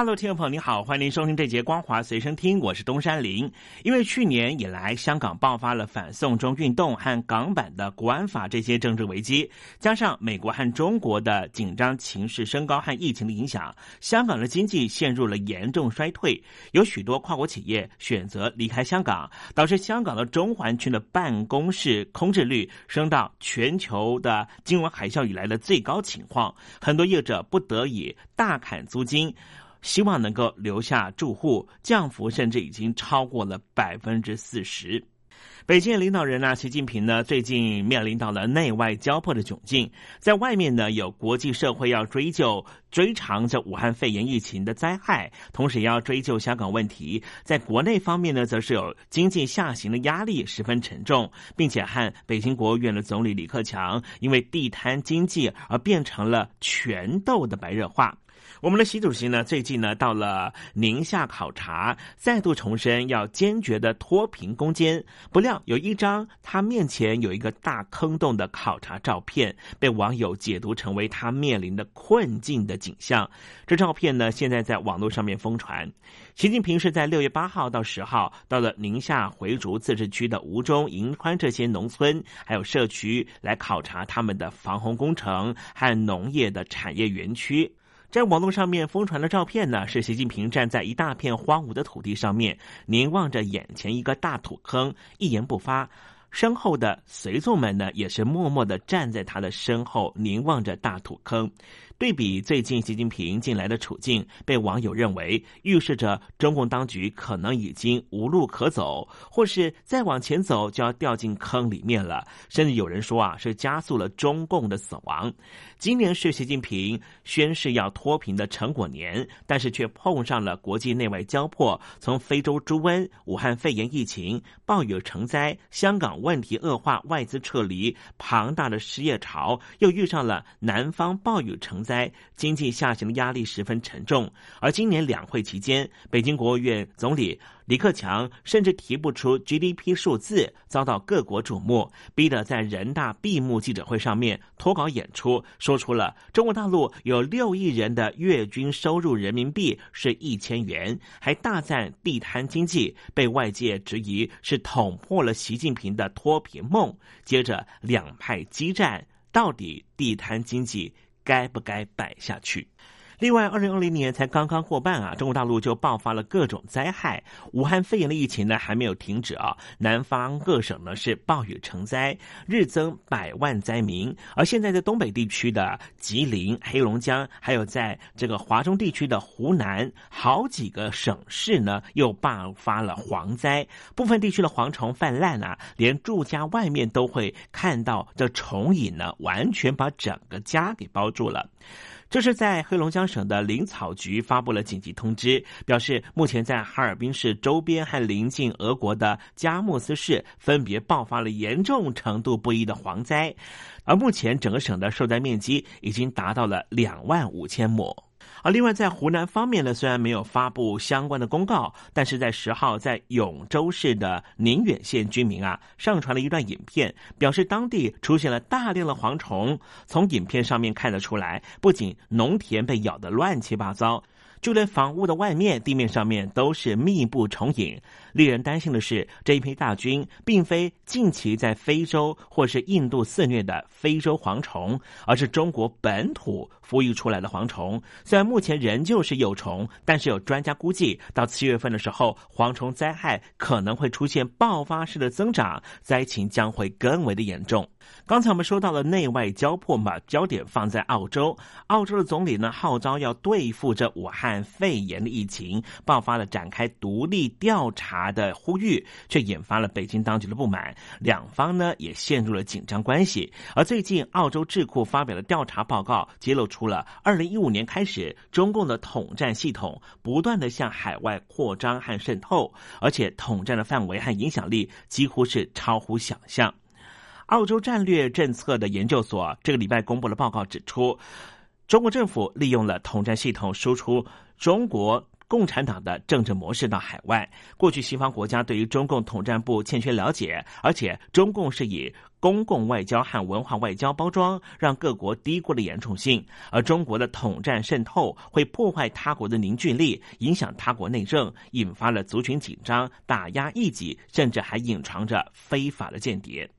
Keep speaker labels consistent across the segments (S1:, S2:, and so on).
S1: 大陆听众朋友，你好，欢迎您收听这节光华随身听，我是东山林。因为去年以来，香港爆发了反送中运动和港版的国安法这些政治危机，加上美国和中国的紧张情势升高和疫情的影响，香港的经济陷入了严重衰退，有许多跨国企业选择离开香港，导致香港的中环区的办公室空置率升到全球的金融海啸以来的最高情况，很多业者不得已大砍租金。希望能够留下住户，降幅甚至已经超过了百分之四十。北京领导人呢，习近平呢，最近面临到了内外交迫的窘境。在外面呢，有国际社会要追究追偿这武汉肺炎疫情的灾害，同时也要追究香港问题。在国内方面呢，则是有经济下行的压力十分沉重，并且和北京国务院的总理李克强因为地摊经济而变成了拳斗的白热化。我们的习主席呢，最近呢到了宁夏考察，再度重申要坚决的脱贫攻坚。不料有一张他面前有一个大坑洞的考察照片，被网友解读成为他面临的困境的景象。这照片呢，现在在网络上面疯传。习近平是在六月八号到十号到了宁夏回族自治区的吴中、银川这些农村还有社区来考察他们的防洪工程和农业的产业园区。在网络上面疯传的照片呢，是习近平站在一大片荒芜的土地上面，凝望着眼前一个大土坑，一言不发。身后的随从们呢，也是默默的站在他的身后，凝望着大土坑。对比最近习近平近来的处境，被网友认为预示着中共当局可能已经无路可走，或是再往前走就要掉进坑里面了。甚至有人说啊，是加速了中共的死亡。今年是习近平宣誓要脱贫的成果年，但是却碰上了国际内外交迫，从非洲猪瘟、武汉肺炎疫情、暴雨成灾、香港问题恶化、外资撤离、庞大的失业潮，又遇上了南方暴雨成灾。经济下行的压力十分沉重，而今年两会期间，北京国务院总理李克强甚至提不出 GDP 数字，遭到各国瞩目，逼得在人大闭幕记者会上面脱稿演出，说出了中国大陆有六亿人的月均收入人民币是一千元，还大赞地摊经济，被外界质疑是捅破了习近平的脱贫梦。接着两派激战，到底地摊经济？该不该摆下去？另外，二零二零年才刚刚过半啊，中国大陆就爆发了各种灾害。武汉肺炎的疫情呢还没有停止啊，南方各省呢是暴雨成灾，日增百万灾民。而现在在东北地区的吉林、黑龙江，还有在这个华中地区的湖南，好几个省市呢又爆发了蝗灾，部分地区的蝗虫泛滥啊，连住家外面都会看到这虫蚁呢，完全把整个家给包住了。这是在黑龙江省的林草局发布了紧急通知，表示目前在哈尔滨市周边和临近俄国的佳木斯市分别爆发了严重程度不一的蝗灾，而目前整个省的受灾面积已经达到了两万五千亩。而另外，在湖南方面呢，虽然没有发布相关的公告，但是在十号，在永州市的宁远县居民啊，上传了一段影片，表示当地出现了大量的蝗虫。从影片上面看得出来，不仅农田被咬得乱七八糟。就连房屋的外面、地面上面都是密布虫影。令人担心的是，这一批大军并非近期在非洲或是印度肆虐的非洲蝗虫，而是中国本土孵育出来的蝗虫。虽然目前仍旧是幼虫，但是有专家估计，到七月份的时候，蝗虫灾害可能会出现爆发式的增长，灾情将会更为的严重。刚才我们说到了内外交迫嘛，焦点放在澳洲。澳洲的总理呢号召要对付这武汉肺炎的疫情，爆发了展开独立调查的呼吁，却引发了北京当局的不满。两方呢也陷入了紧张关系。而最近，澳洲智库发表的调查报告揭露出了二零一五年开始，中共的统战系统不断的向海外扩张和渗透，而且统战的范围和影响力几乎是超乎想象。澳洲战略政策的研究所这个礼拜公布了报告指出，中国政府利用了统战系统输出中国共产党的政治模式到海外。过去西方国家对于中共统战部欠缺了解，而且中共是以公共外交和文化外交包装，让各国低估了严重性。而中国的统战渗透会破坏他国的凝聚力，影响他国内政，引发了族群紧张，打压异己，甚至还隐藏着非法的间谍。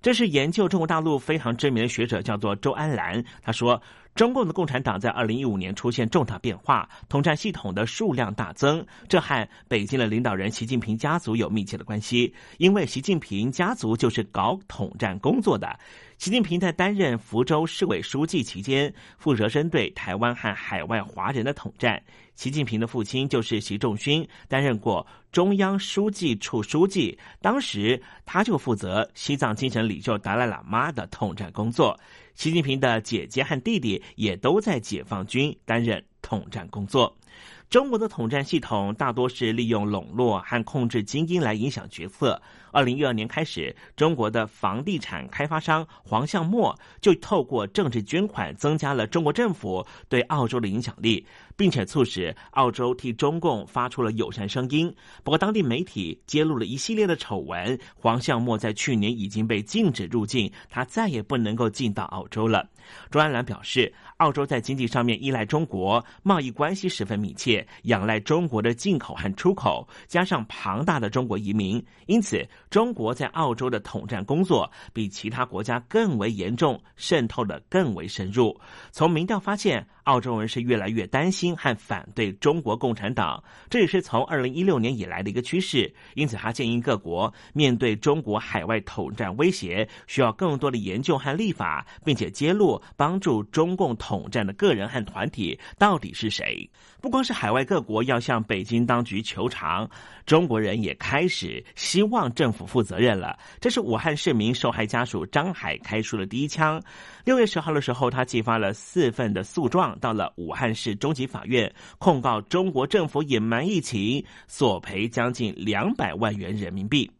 S1: 这是研究中国大陆非常知名的学者，叫做周安兰。他说。中共的共产党在二零一五年出现重大变化，统战系统的数量大增，这和北京的领导人习近平家族有密切的关系。因为习近平家族就是搞统战工作的。习近平在担任福州市委书记期间，负责针对台湾和海外华人的统战。习近平的父亲就是习仲勋，担任过中央书记处书记，当时他就负责西藏精神领袖达赖喇嘛的统战工作。习近平的姐姐和弟弟也都在解放军担任统战工作。中国的统战系统大多是利用笼络和控制精英来影响决策。二零一二年开始，中国的房地产开发商黄向墨就透过政治捐款，增加了中国政府对澳洲的影响力。并且促使澳洲替中共发出了友善声音。不过，当地媒体揭露了一系列的丑闻。黄向墨在去年已经被禁止入境，他再也不能够进到澳洲了。周安澜表示，澳洲在经济上面依赖中国，贸易关系十分密切，仰赖中国的进口和出口，加上庞大的中国移民，因此中国在澳洲的统战工作比其他国家更为严重，渗透的更为深入。从民调发现。澳洲人是越来越担心和反对中国共产党，这也是从二零一六年以来的一个趋势。因此，他建议各国面对中国海外统战威胁，需要更多的研究和立法，并且揭露帮助中共统战的个人和团体到底是谁。不光是海外各国要向北京当局求偿，中国人也开始希望政府不负责任了。这是武汉市民受害家属张海开出的第一枪。六月十号的时候，他寄发了四份的诉状到了武汉市中级法院，控告中国政府隐瞒疫情，索赔将近两百万元人民币。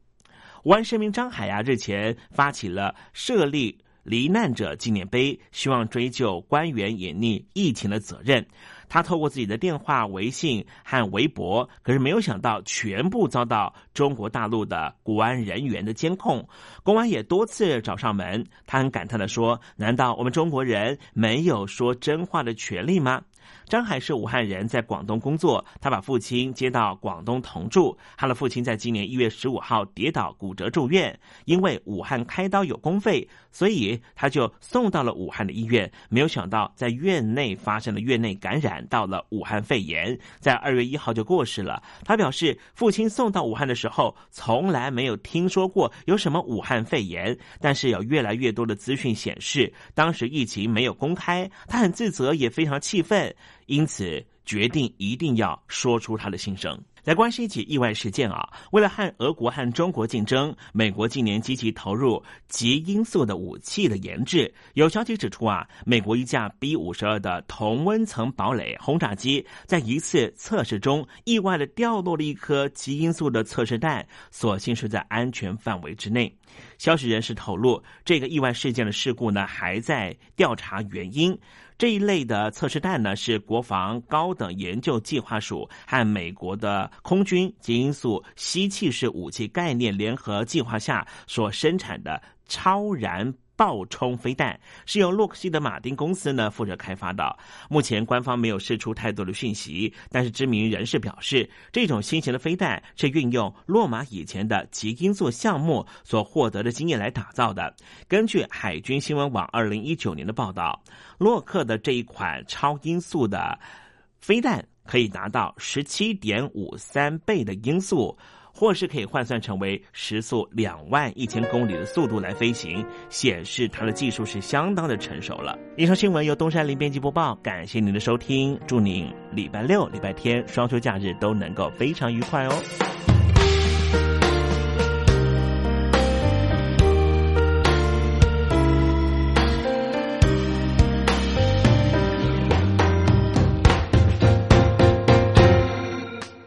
S1: 武汉市民张海啊，日前发起了设立罹难者纪念碑，希望追究官员隐匿疫情的责任。他透过自己的电话、微信和微博，可是没有想到全部遭到中国大陆的国安人员的监控。公安也多次找上门，他很感叹的说：“难道我们中国人没有说真话的权利吗？”张海是武汉人，在广东工作。他把父亲接到广东同住。他的父亲在今年一月十五号跌倒骨折住院，因为武汉开刀有公费，所以他就送到了武汉的医院。没有想到，在院内发生了院内感染，到了武汉肺炎，在二月一号就过世了。他表示，父亲送到武汉的时候，从来没有听说过有什么武汉肺炎，但是有越来越多的资讯显示，当时疫情没有公开。他很自责，也非常气愤。因此，决定一定要说出他的心声。来关心一起意外事件啊！为了和俄国和中国竞争，美国近年积极投入极音速的武器的研制。有消息指出啊，美国一架 B 五十二的同温层堡垒轰炸机在一次测试中意外的掉落了一颗极音速的测试弹，所幸是在安全范围之内。消息人士透露，这个意外事件的事故呢，还在调查原因。这一类的测试弹呢，是国防高等研究计划署和美国的空军极音速吸气式武器概念联合计划下所生产的超燃。爆冲飞弹是由洛克希德马丁公司呢负责开发的。目前官方没有释出太多的讯息，但是知名人士表示，这种新型的飞弹是运用洛马以前的极音速项目所获得的经验来打造的。根据海军新闻网二零一九年的报道，洛克的这一款超音速的飞弹可以达到十七点五三倍的音速。或是可以换算成为时速两万一千公里的速度来飞行，显示它的技术是相当的成熟了。以上新闻由东山林编辑播报，感谢您的收听，祝您礼拜六、礼拜天双休假日都能够非常愉快哦。